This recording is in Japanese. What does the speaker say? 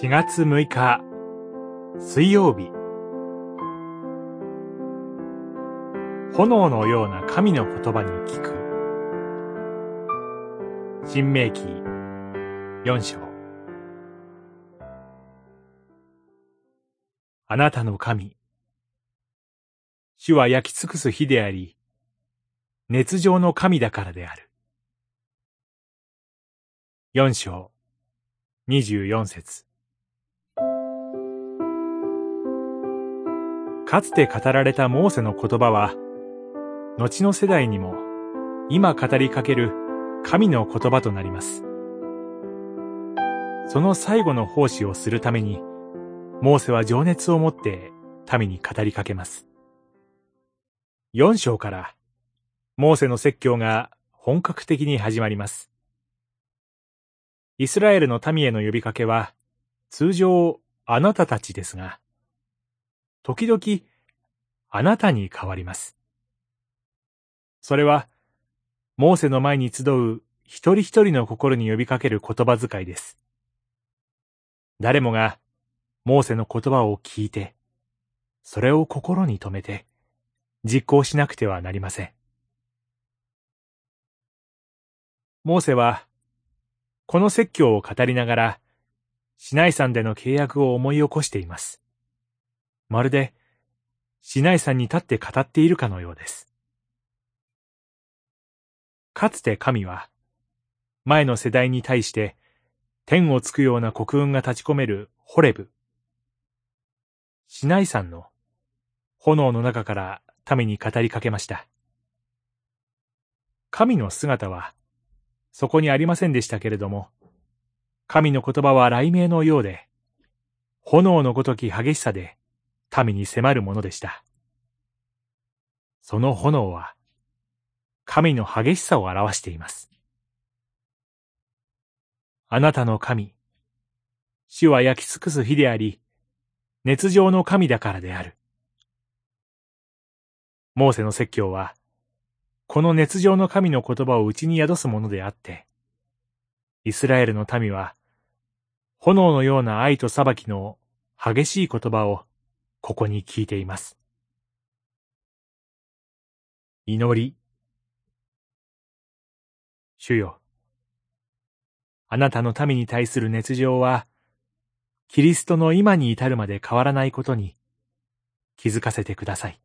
4月6日水曜日。炎のような神の言葉に聞く。新明記4章。あなたの神。主は焼き尽くす火であり熱情の神だからである。4章24節。かつて語られたモーセの言葉は、後の世代にも今語りかける神の言葉となります。その最後の奉仕をするために、モーセは情熱を持って民に語りかけます。4章から、モーセの説教が本格的に始まります。イスラエルの民への呼びかけは、通常あなたたちですが、時々、あなたに変わります。それは、モーセの前に集う一人一人の心に呼びかける言葉遣いです。誰もが、モーセの言葉を聞いて、それを心に留めて、実行しなくてはなりません。モーセは、この説教を語りながら、シナイ山での契約を思い起こしています。まるで、シナイ山に立って語っているかのようです。かつて神は、前の世代に対して、天をつくような国運が立ち込めるホレブ。シナイ山の炎の中から民に語りかけました。神の姿は、そこにありませんでしたけれども、神の言葉は雷鳴のようで、炎のごとき激しさで民に迫るものでした。その炎は、神の激しさを表しています。あなたの神、主は焼き尽くす火であり、熱情の神だからである。モーセの説教は、この熱情の神の言葉を内に宿すものであって、イスラエルの民は、炎のような愛と裁きの激しい言葉をここに聞いています。祈り。主よ。あなたの民に対する熱情は、キリストの今に至るまで変わらないことに気づかせてください。